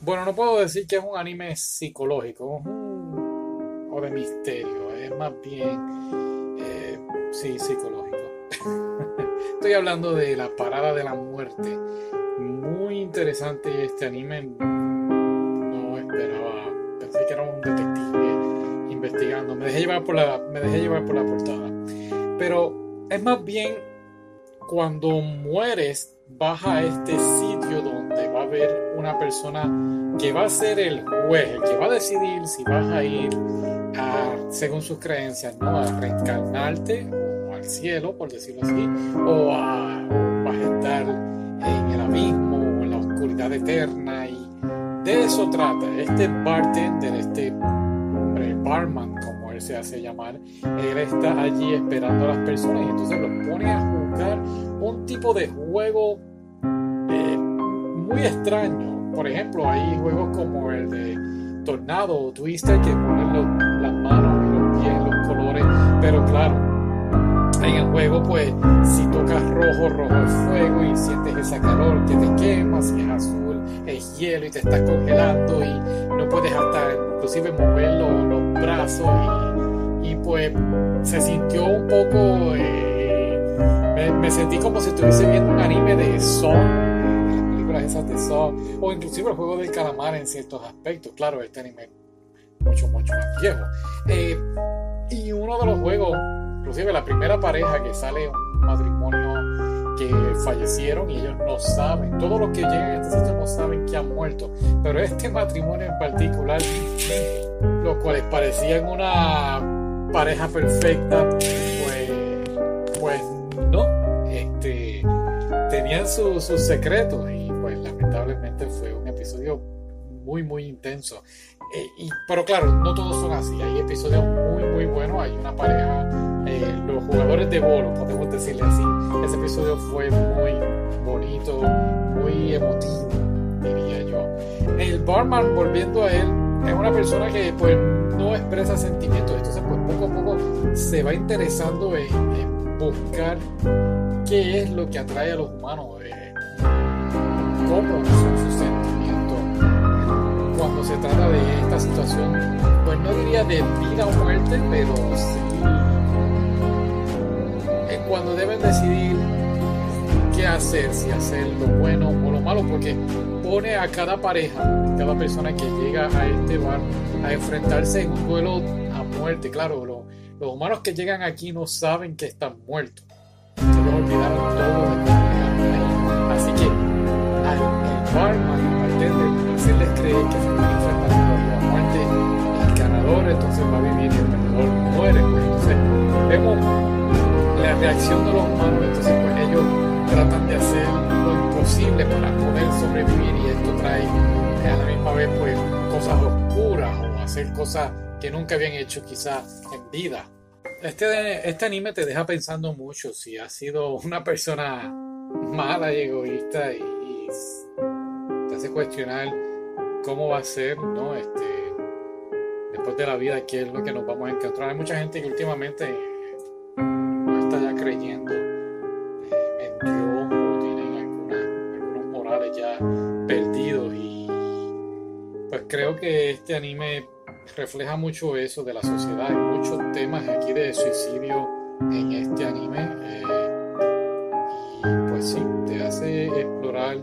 Bueno, no puedo decir que es un anime psicológico o de misterio, es más bien, eh, sí, psicológico. Estoy hablando de La Parada de la Muerte. Muy interesante este anime. No esperaba, pensé que era un detective investigando. Me dejé llevar por la, me dejé llevar por la portada. Pero es más bien cuando mueres vas a este sitio donde va a haber una persona que va a ser el juez, el que va a decidir si vas a ir a, según sus creencias, ¿no? a reencarnarte o al cielo, por decirlo así, o, a, vas a estar en el abismo o en la oscuridad eterna. Y de eso trata. Este bartender, este hombre, barman, como se hace llamar, él está allí esperando a las personas y entonces los pone a jugar un tipo de juego eh, muy extraño. Por ejemplo, hay juegos como el de Tornado o Twister que ponen las manos y los pies, los colores, pero claro, en el juego pues si tocas rojo, rojo es fuego y sientes ese calor que te quema, si es azul es hielo y te estás congelando y no puedes hasta inclusive mover los, brazos y, pues se sintió un poco... Eh, me, sentí como si estuviese viendo un anime de Son, las películas esas de Son, o inclusive el juego del calamar en ciertos aspectos. Claro, este anime mucho, mucho más viejo. Eh, y uno de los juegos, inclusive la primera pareja que sale un matrimonio que fallecieron y ellos no saben, todos los que llegan a este sitio no saben que han muerto, pero este matrimonio en particular, los cuales parecían una pareja perfecta, pues, pues no, este, tenían sus secretos y pues lamentablemente fue un episodio muy muy intenso. Eh, y, pero claro, no todos son así, hay episodios muy muy buenos, hay una pareja, eh, los jugadores de bolo, podemos decirle así, ese episodio fue muy bonito, muy emotivo, diría yo. El barman, volviendo a él, es una persona que pues no expresa sentimientos, entonces pues poco a poco se va interesando en buscar qué es lo que atrae a los humanos, eh, cómo son sus sentimientos. Cuando se trata de esta situación, pues no diría de vida o muerte, pero sí es cuando deben decidir qué hacer, si hacer lo bueno o lo malo, porque pone a cada pareja, cada persona que llega a este bar a enfrentarse en un duelo a muerte, claro, lo, los humanos que llegan aquí no saben que están muertos. Les olvidaron todo de Así que al el barman, al bartender, hacerles creer que se están enfrentando a la muerte, el ganador entonces va a vivir y el perdedor muere. Pues entonces vemos la reacción de los humanos, entonces pues ellos tratan de hacer lo imposible para poder sobrevivir y esto trae a la misma vez pues cosas oscuras o hacer cosas que nunca habían hecho quizá en vida. Este, este anime te deja pensando mucho si has sido una persona mala y egoísta y, te hace cuestionar cómo va a ser, ¿no? Este, después de la vida, qué es lo que nos vamos a encontrar. Hay mucha gente que últimamente creyendo en Dios o tienen algunos morales ya perdidos y pues creo que este anime refleja mucho eso de la sociedad. Hay muchos temas aquí de suicidio en este anime. Eh, y pues sí, te hace explorar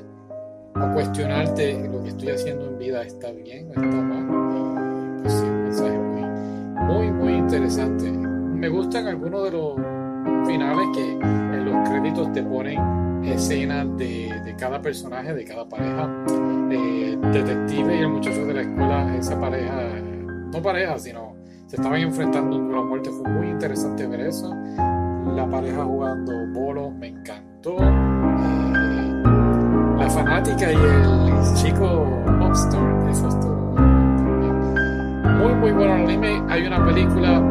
o cuestionarte lo que estoy haciendo en vida está bien o está mal. Y pues sí, un mensaje muy, muy, muy interesante. Me gustan algunos de los finales que en los créditos te ponen escenas de, de cada personaje, de cada pareja. Eh, detective y el muchacho de la escuela, esa pareja no pareja, sino se estaban enfrentando a la muerte. Fue muy interesante ver eso. La pareja jugando bolo me encantó. Eh, la fanática y el chico Lobster, eso estuvo muy, muy bueno anime. Hay una película